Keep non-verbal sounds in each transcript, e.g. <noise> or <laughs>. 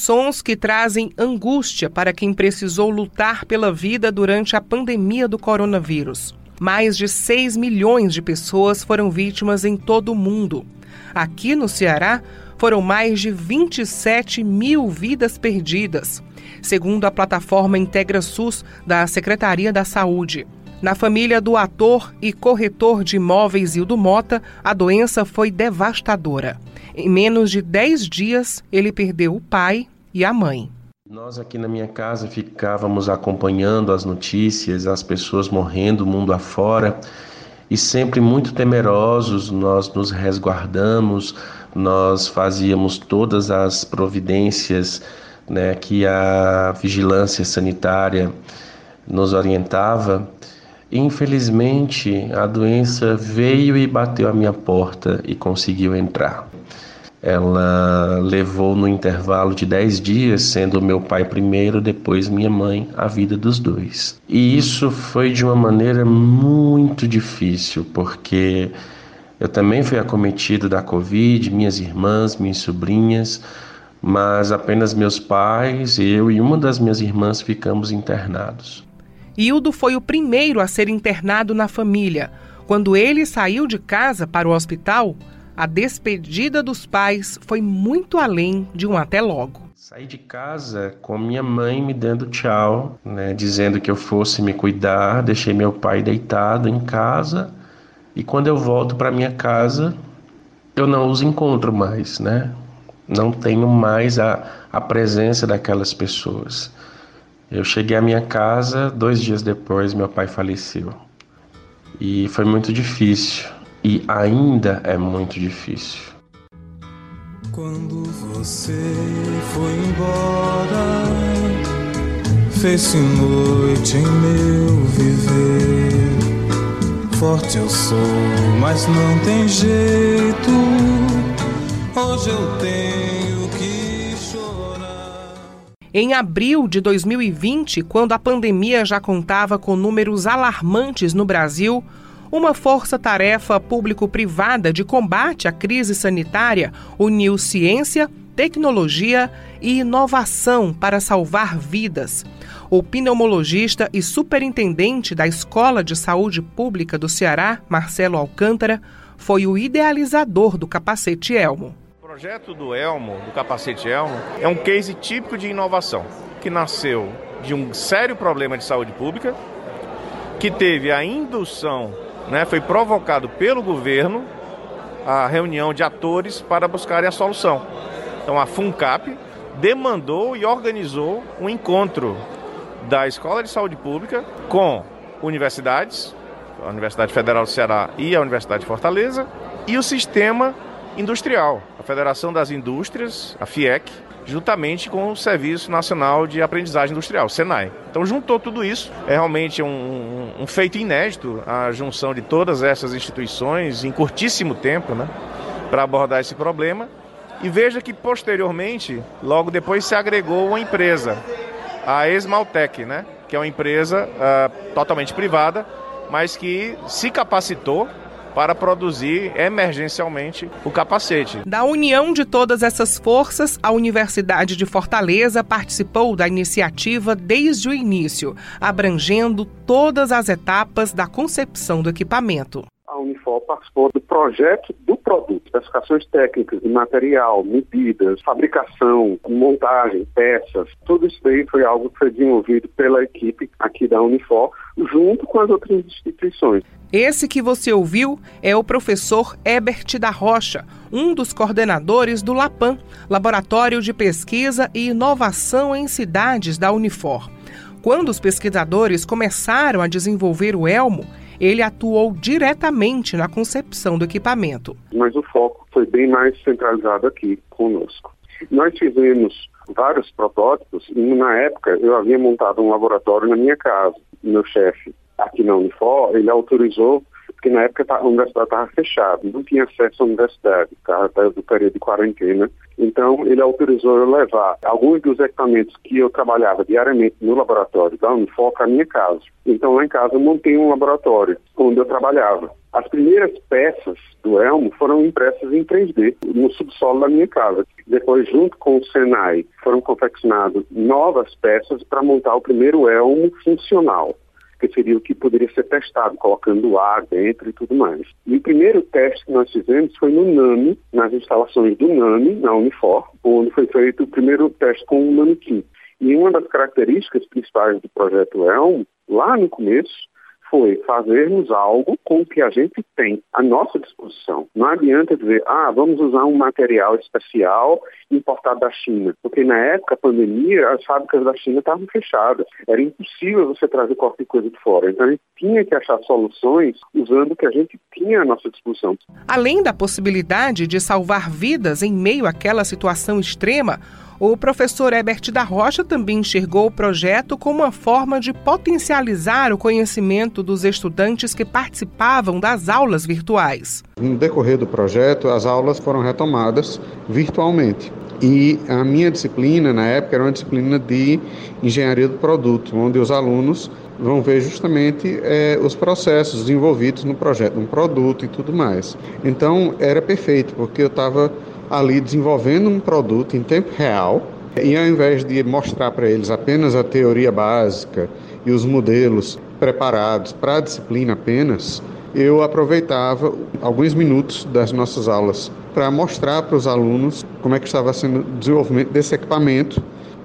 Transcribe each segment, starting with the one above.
Sons que trazem angústia para quem precisou lutar pela vida durante a pandemia do coronavírus. Mais de 6 milhões de pessoas foram vítimas em todo o mundo. Aqui no Ceará, foram mais de 27 mil vidas perdidas, segundo a plataforma Integra SUS da Secretaria da Saúde. Na família do ator e corretor de imóveis Hildo Mota, a doença foi devastadora. Em menos de 10 dias, ele perdeu o pai e a mãe. Nós aqui na minha casa ficávamos acompanhando as notícias, as pessoas morrendo mundo afora e sempre muito temerosos, nós nos resguardamos, nós fazíamos todas as providências né, que a vigilância sanitária nos orientava Infelizmente, a doença veio e bateu à minha porta e conseguiu entrar. Ela levou no intervalo de 10 dias, sendo meu pai primeiro, depois minha mãe, a vida dos dois. E isso foi de uma maneira muito difícil, porque eu também fui acometido da Covid, minhas irmãs, minhas sobrinhas, mas apenas meus pais, eu e uma das minhas irmãs ficamos internados. Hildo foi o primeiro a ser internado na família. Quando ele saiu de casa para o hospital, a despedida dos pais foi muito além de um até logo. Saí de casa com minha mãe me dando tchau, né, dizendo que eu fosse me cuidar, deixei meu pai deitado em casa e quando eu volto para minha casa eu não os encontro mais, né? Não tenho mais a, a presença daquelas pessoas. Eu cheguei à minha casa, dois dias depois meu pai faleceu. E foi muito difícil. E ainda é muito difícil. Quando você foi embora, fez-se noite em meu viver. Forte eu sou, mas não tem jeito. Hoje eu tenho em abril de 2020, quando a pandemia já contava com números alarmantes no Brasil, uma força-tarefa público-privada de combate à crise sanitária uniu ciência, tecnologia e inovação para salvar vidas. O pneumologista e superintendente da Escola de Saúde Pública do Ceará, Marcelo Alcântara, foi o idealizador do capacete Elmo projeto do Elmo, do capacete Elmo, é um case típico de inovação, que nasceu de um sério problema de saúde pública, que teve a indução, né, foi provocado pelo governo a reunião de atores para buscarem a solução. Então a FUNCAP demandou e organizou um encontro da Escola de Saúde Pública com universidades, a Universidade Federal do Ceará e a Universidade de Fortaleza, e o sistema industrial, a Federação das Indústrias, a FIEC, juntamente com o Serviço Nacional de Aprendizagem Industrial, SENAI. Então juntou tudo isso, é realmente um, um feito inédito a junção de todas essas instituições em curtíssimo tempo, né, para abordar esse problema. E veja que posteriormente, logo depois se agregou uma empresa, a Esmaltec, né, que é uma empresa uh, totalmente privada, mas que se capacitou para produzir emergencialmente o capacete. Da união de todas essas forças, a Universidade de Fortaleza participou da iniciativa desde o início, abrangendo todas as etapas da concepção do equipamento. Unifor participou do projeto do produto, especificações técnicas de material, medidas, fabricação, montagem, peças. Tudo isso foi algo que foi desenvolvido pela equipe aqui da Unifor, junto com as outras instituições. Esse que você ouviu é o professor Ebert da Rocha, um dos coordenadores do LAPAM, Laboratório de Pesquisa e Inovação em Cidades da Unifor. Quando os pesquisadores começaram a desenvolver o Elmo, ele atuou diretamente na concepção do equipamento. Mas o foco foi bem mais centralizado aqui conosco. Nós fizemos vários protótipos e na época eu havia montado um laboratório na minha casa. Meu chefe aqui na Unifor, ele autorizou porque na época a universidade estava fechada, não tinha acesso à universidade, estava do período de quarentena. Então, ele autorizou eu levar alguns dos equipamentos que eu trabalhava diariamente no laboratório da Unifor à minha casa. Então, lá em casa eu montei um laboratório onde eu trabalhava. As primeiras peças do Elmo foram impressas em 3D no subsolo da minha casa. Depois, junto com o Senai, foram confeccionadas novas peças para montar o primeiro Elmo funcional que seria o que poderia ser testado, colocando ar dentro e tudo mais. E o primeiro teste que nós fizemos foi no NAMI, nas instalações do NAMI, na Unifor, onde foi feito o primeiro teste com um manequim. E uma das características principais do projeto Elmo, lá no começo, foi fazermos algo com o que a gente tem à nossa disposição. Não adianta dizer, ah, vamos usar um material especial importado da China, porque na época da pandemia as fábricas da China estavam fechadas. Era impossível você trazer qualquer coisa de fora. Então a gente tinha que achar soluções usando o que a gente tinha à nossa disposição. Além da possibilidade de salvar vidas em meio àquela situação extrema, o professor Herbert da Rocha também enxergou o projeto como uma forma de potencializar o conhecimento dos estudantes que participavam das aulas virtuais. No decorrer do projeto, as aulas foram retomadas virtualmente. E a minha disciplina, na época, era uma disciplina de engenharia do produto, onde os alunos vão ver justamente é, os processos envolvidos no projeto, no produto e tudo mais. Então, era perfeito, porque eu estava ali desenvolvendo um produto em tempo real e ao invés de mostrar para eles apenas a teoria básica e os modelos preparados para a disciplina apenas, eu aproveitava alguns minutos das nossas aulas para mostrar para os alunos como é que estava sendo o desenvolvimento desse equipamento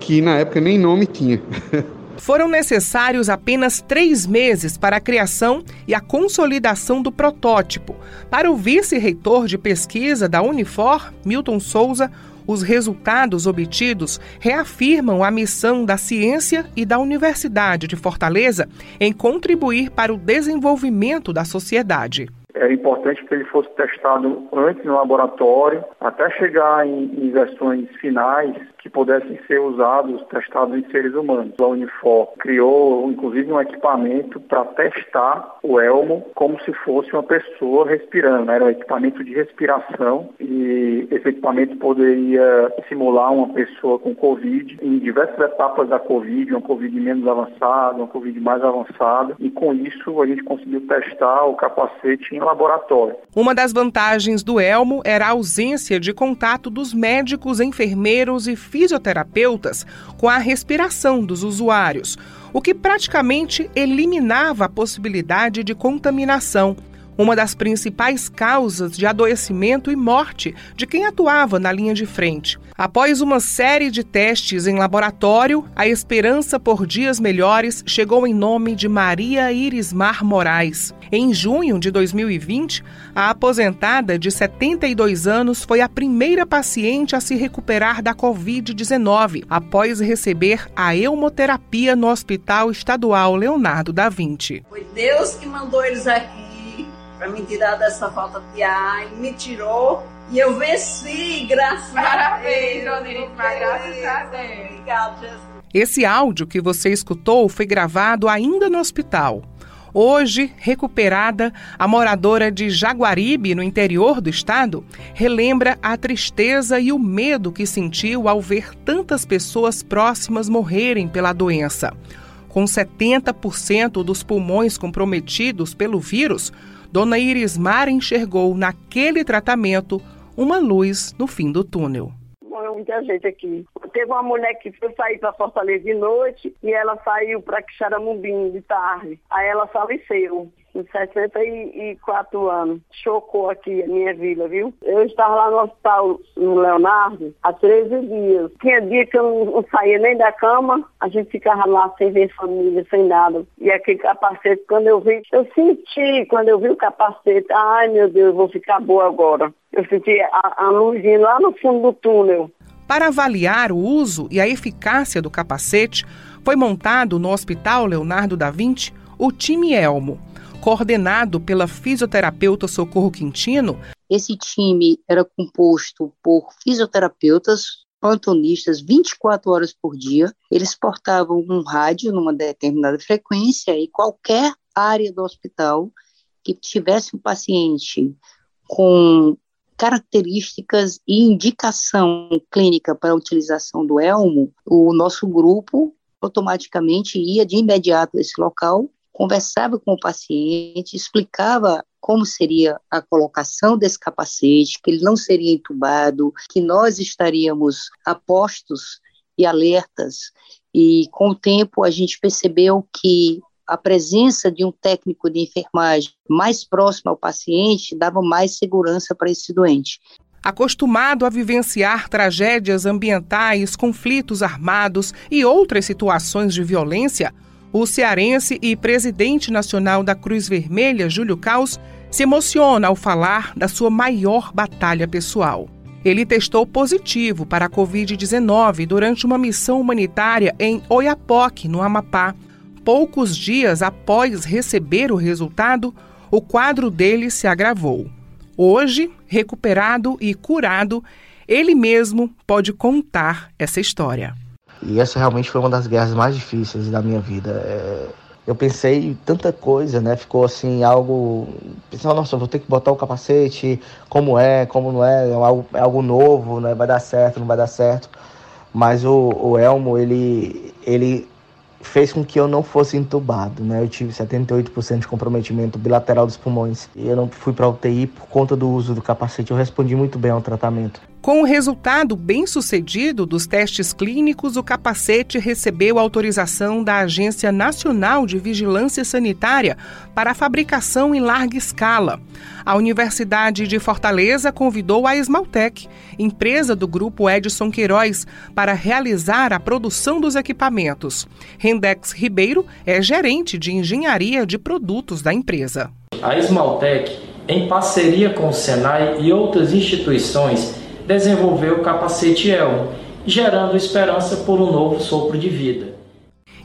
que na época nem nome tinha. <laughs> Foram necessários apenas três meses para a criação e a consolidação do protótipo. Para o vice-reitor de pesquisa da Unifor, Milton Souza, os resultados obtidos reafirmam a missão da ciência e da Universidade de Fortaleza em contribuir para o desenvolvimento da sociedade. Era importante que ele fosse testado antes no laboratório, até chegar em, em versões finais que pudessem ser usados, testados em seres humanos. A Unifor criou, inclusive, um equipamento para testar o elmo como se fosse uma pessoa respirando. Era um equipamento de respiração e esse equipamento poderia simular uma pessoa com Covid em diversas etapas da Covid, uma Covid menos avançada, uma Covid mais avançada, e com isso a gente conseguiu testar o capacete em laboratório. Uma das vantagens do elmo era a ausência de contato dos médicos, enfermeiros e fisioterapeutas com a respiração dos usuários, o que praticamente eliminava a possibilidade de contaminação uma das principais causas de adoecimento e morte de quem atuava na linha de frente. Após uma série de testes em laboratório, a esperança por dias melhores chegou em nome de Maria Irismar Moraes. Em junho de 2020, a aposentada de 72 anos foi a primeira paciente a se recuperar da Covid-19 após receber a hemoterapia no Hospital Estadual Leonardo da Vinci. Foi Deus que mandou eles aqui para me tirar dessa falta de ar, e me tirou e eu venci, graças Parabéns, a Deus. Parabéns, graças a Deus. Obrigado, Jesus. Esse áudio que você escutou foi gravado ainda no hospital. Hoje, recuperada, a moradora de Jaguaribe, no interior do estado, relembra a tristeza e o medo que sentiu ao ver tantas pessoas próximas morrerem pela doença. Com 70% dos pulmões comprometidos pelo vírus, Dona Irismar enxergou naquele tratamento uma luz no fim do túnel. Muita gente aqui. Teve uma mulher que foi sair para Fortaleza de noite e ela saiu para Quixaramubim de tarde. Aí ela faleceu com 64 anos. Chocou aqui a minha vida, viu? Eu estava lá no hospital no Leonardo há 13 dias. Tinha dia que eu não, saía nem da cama, a gente ficava lá sem ver família, sem nada. E aquele capacete, quando eu vi, eu senti, quando eu vi o capacete, ai meu Deus, vou ficar boa agora. Eu senti a, a luzinha lá no fundo do túnel. Para avaliar o uso e a eficácia do capacete, foi montado no Hospital Leonardo da Vinci o time Elmo, coordenado pela fisioterapeuta Socorro Quintino. Esse time era composto por fisioterapeutas, plantonistas 24 horas por dia. Eles portavam um rádio numa determinada frequência e qualquer área do hospital que tivesse um paciente com características e indicação clínica para a utilização do elmo, o nosso grupo automaticamente ia de imediato a esse local, conversava com o paciente, explicava como seria a colocação desse capacete, que ele não seria entubado, que nós estaríamos apostos e alertas. E com o tempo a gente percebeu que a presença de um técnico de enfermagem mais próximo ao paciente dava mais segurança para esse doente. Acostumado a vivenciar tragédias ambientais, conflitos armados e outras situações de violência, o cearense e presidente nacional da Cruz Vermelha, Júlio Caos, se emociona ao falar da sua maior batalha pessoal. Ele testou positivo para a Covid-19 durante uma missão humanitária em Oiapoque, no Amapá. Poucos dias após receber o resultado, o quadro dele se agravou. Hoje, recuperado e curado, ele mesmo pode contar essa história. E essa realmente foi uma das guerras mais difíceis da minha vida. É... Eu pensei tanta coisa, né? Ficou assim, algo. Pensei, nossa, vou ter que botar o capacete, como é, como não é, é algo, é algo novo, né? Vai dar certo, não vai dar certo. Mas o, o Elmo, ele, ele fez com que eu não fosse entubado, né? Eu tive 78% de comprometimento bilateral dos pulmões e eu não fui para UTI por conta do uso do capacete. Eu respondi muito bem ao tratamento. Com o resultado bem sucedido dos testes clínicos, o capacete recebeu autorização da Agência Nacional de Vigilância Sanitária para a fabricação em larga escala. A Universidade de Fortaleza convidou a Esmaltec, empresa do grupo Edson Queiroz, para realizar a produção dos equipamentos. Rendex Ribeiro é gerente de engenharia de produtos da empresa. A Esmaltec, em parceria com o Senai e outras instituições, desenvolveu o capacete Elmo, gerando esperança por um novo sopro de vida.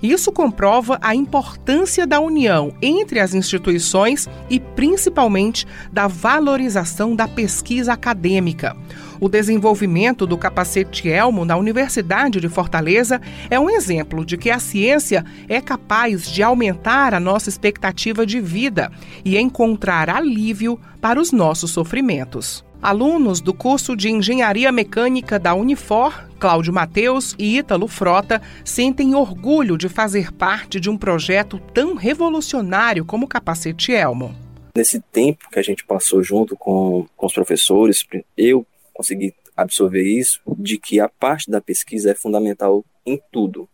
Isso comprova a importância da união entre as instituições e, principalmente, da valorização da pesquisa acadêmica. O desenvolvimento do capacete Elmo na Universidade de Fortaleza é um exemplo de que a ciência é capaz de aumentar a nossa expectativa de vida e encontrar alívio para os nossos sofrimentos. Alunos do curso de Engenharia Mecânica da Unifor, Cláudio Mateus e Ítalo Frota, sentem orgulho de fazer parte de um projeto tão revolucionário como o Capacete Elmo. Nesse tempo que a gente passou junto com, com os professores, eu consegui absorver isso, de que a parte da pesquisa é fundamental em tudo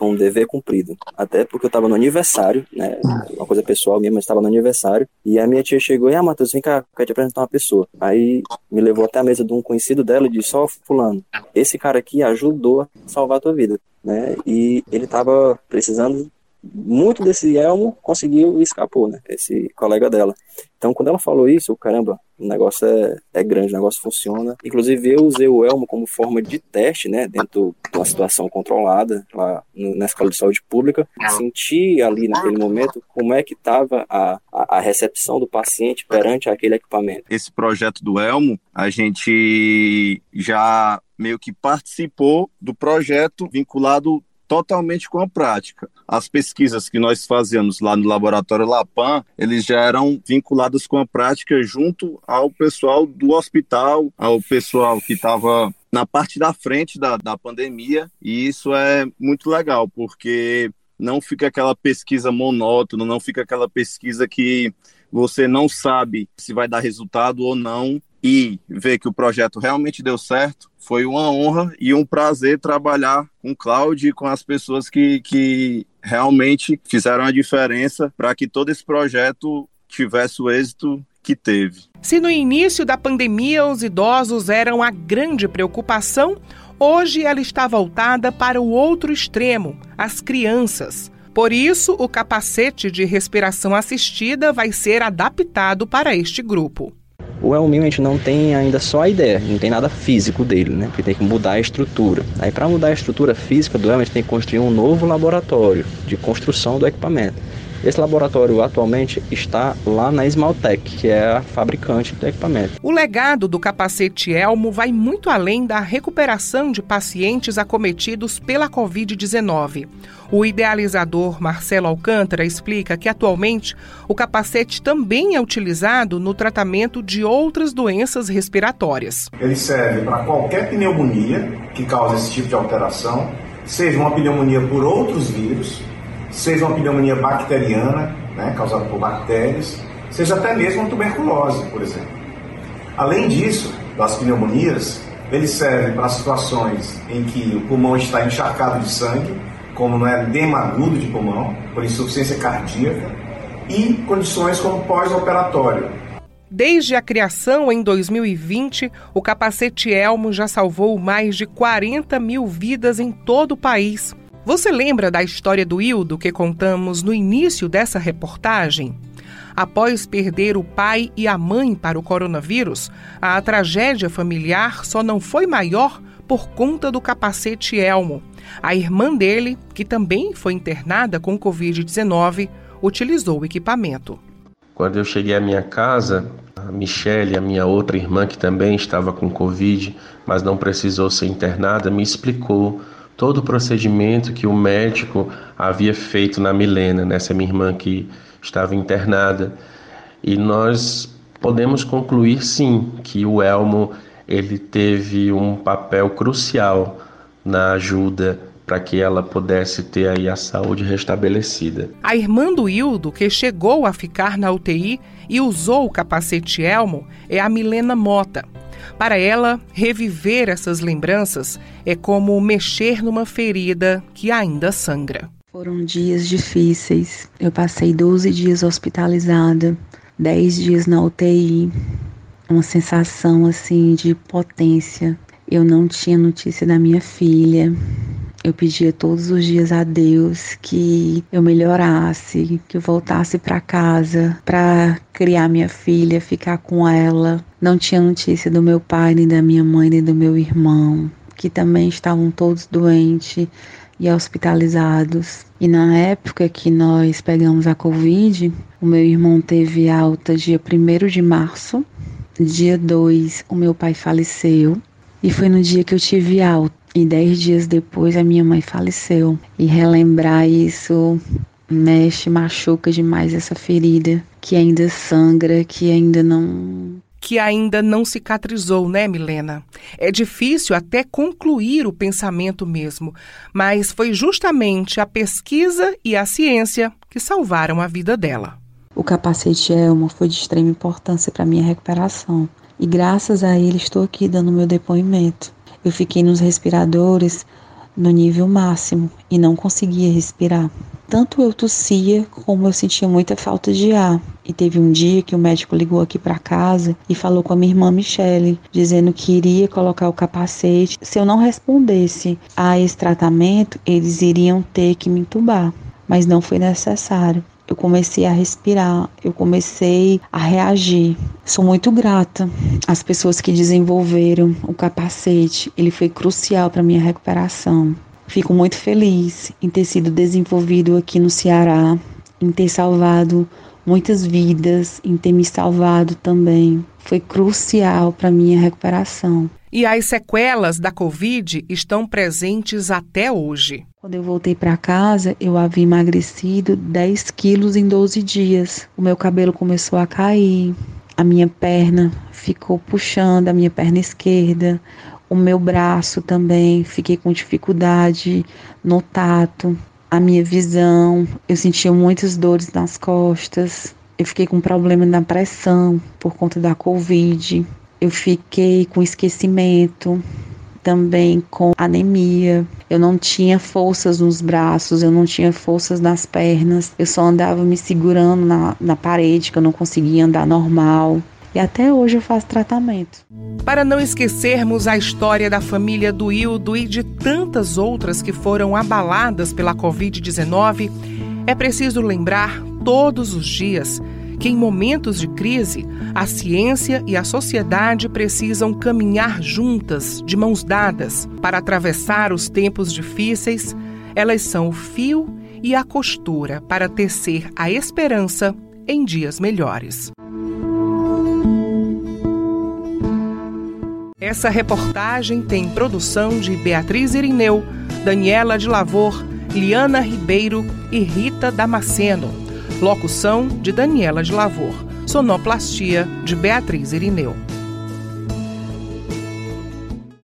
um dever cumprido. Até porque eu estava no aniversário, né? Uma coisa pessoal minha, mas estava no aniversário. E a minha tia chegou e, ah, Matheus, vem cá, quero te apresentar uma pessoa. Aí me levou até a mesa de um conhecido dela e disse, ó, oh, fulano, esse cara aqui ajudou a salvar a tua vida, né? E ele estava precisando muito desse elmo conseguiu e escapou, né? Esse colega dela. Então, quando ela falou isso, caramba, o negócio é, é grande, o negócio funciona. Inclusive, eu usei o elmo como forma de teste, né? Dentro de uma situação controlada, lá na escola de saúde pública. Senti ali naquele momento como é que estava a, a, a recepção do paciente perante aquele equipamento. Esse projeto do elmo, a gente já meio que participou do projeto vinculado totalmente com a prática. As pesquisas que nós fazíamos lá no laboratório Lapan, eles já eram vinculados com a prática junto ao pessoal do hospital, ao pessoal que estava na parte da frente da, da pandemia, e isso é muito legal, porque não fica aquela pesquisa monótona, não fica aquela pesquisa que você não sabe se vai dar resultado ou não, e ver que o projeto realmente deu certo, foi uma honra e um prazer trabalhar com o Cláudio e com as pessoas que, que realmente fizeram a diferença para que todo esse projeto tivesse o êxito que teve. Se no início da pandemia os idosos eram a grande preocupação, hoje ela está voltada para o outro extremo, as crianças. Por isso, o capacete de respiração assistida vai ser adaptado para este grupo. O Elminho a gente não tem ainda só a ideia, não tem nada físico dele, né? Porque tem que mudar a estrutura. Aí para mudar a estrutura física do Elmo, a gente tem que construir um novo laboratório de construção do equipamento. Esse laboratório atualmente está lá na Esmaltec, que é a fabricante do equipamento. O legado do capacete Elmo vai muito além da recuperação de pacientes acometidos pela Covid-19. O idealizador Marcelo Alcântara explica que atualmente o capacete também é utilizado no tratamento de outras doenças respiratórias. Ele serve para qualquer pneumonia que cause esse tipo de alteração, seja uma pneumonia por outros vírus, seja uma pneumonia bacteriana, né, causada por bactérias, seja até mesmo uma tuberculose, por exemplo. Além disso, das pneumonias, ele serve para situações em que o pulmão está encharcado de sangue, como no edema agudo de pulmão, por insuficiência cardíaca, e condições como pós-operatório. Desde a criação em 2020, o capacete Elmo já salvou mais de 40 mil vidas em todo o país. Você lembra da história do Hildo que contamos no início dessa reportagem? Após perder o pai e a mãe para o coronavírus, a tragédia familiar só não foi maior por conta do capacete Elmo. A irmã dele, que também foi internada com Covid-19, utilizou o equipamento. Quando eu cheguei à minha casa, a Michelle, a minha outra irmã, que também estava com Covid, mas não precisou ser internada, me explicou todo o procedimento que o médico havia feito na Milena, nessa minha irmã que estava internada. E nós podemos concluir sim que o Elmo ele teve um papel crucial na ajuda para que ela pudesse ter aí a saúde restabelecida. A irmã do Hildo, que chegou a ficar na UTI e usou o capacete Elmo, é a Milena Mota. Para ela, reviver essas lembranças é como mexer numa ferida que ainda sangra. Foram dias difíceis. Eu passei 12 dias hospitalizada, 10 dias na UTI, uma sensação assim de potência. Eu não tinha notícia da minha filha. Eu pedia todos os dias a Deus que eu melhorasse, que eu voltasse para casa para criar minha filha, ficar com ela. Não tinha notícia do meu pai, nem da minha mãe, nem do meu irmão, que também estavam todos doentes e hospitalizados. E na época que nós pegamos a Covid, o meu irmão teve alta dia 1 de março Dia 2, o meu pai faleceu e foi no dia que eu tive alta. E dez dias depois a minha mãe faleceu. E relembrar isso mexe, machuca demais essa ferida que ainda sangra, que ainda não que ainda não cicatrizou, né, Milena? É difícil até concluir o pensamento mesmo, mas foi justamente a pesquisa e a ciência que salvaram a vida dela. O capacete Elmo foi de extrema importância para minha recuperação e graças a ele estou aqui dando meu depoimento. Eu fiquei nos respiradores no nível máximo e não conseguia respirar. Tanto eu tossia como eu sentia muita falta de ar. E teve um dia que o médico ligou aqui para casa e falou com a minha irmã Michele, dizendo que iria colocar o capacete. Se eu não respondesse a esse tratamento, eles iriam ter que me entubar. Mas não foi necessário eu comecei a respirar, eu comecei a reagir. Sou muito grata às pessoas que desenvolveram o capacete, ele foi crucial para minha recuperação. Fico muito feliz em ter sido desenvolvido aqui no Ceará, em ter salvado muitas vidas, em ter me salvado também. Foi crucial para minha recuperação. E as sequelas da Covid estão presentes até hoje. Quando eu voltei para casa, eu havia emagrecido 10 quilos em 12 dias. O meu cabelo começou a cair, a minha perna ficou puxando, a minha perna esquerda, o meu braço também, fiquei com dificuldade no tato, a minha visão, eu sentia muitas dores nas costas, eu fiquei com problema na pressão por conta da Covid eu fiquei com esquecimento, também com anemia. Eu não tinha forças nos braços, eu não tinha forças nas pernas, eu só andava me segurando na, na parede, que eu não conseguia andar normal. E até hoje eu faço tratamento. Para não esquecermos a história da família do Hildo e de tantas outras que foram abaladas pela Covid-19, é preciso lembrar todos os dias que em momentos de crise, a ciência e a sociedade precisam caminhar juntas, de mãos dadas, para atravessar os tempos difíceis. Elas são o fio e a costura para tecer a esperança em dias melhores. Essa reportagem tem produção de Beatriz Irineu, Daniela de Lavor, Liana Ribeiro e Rita Damasceno. Locução de Daniela de Lavor. Sonoplastia de Beatriz Irineu.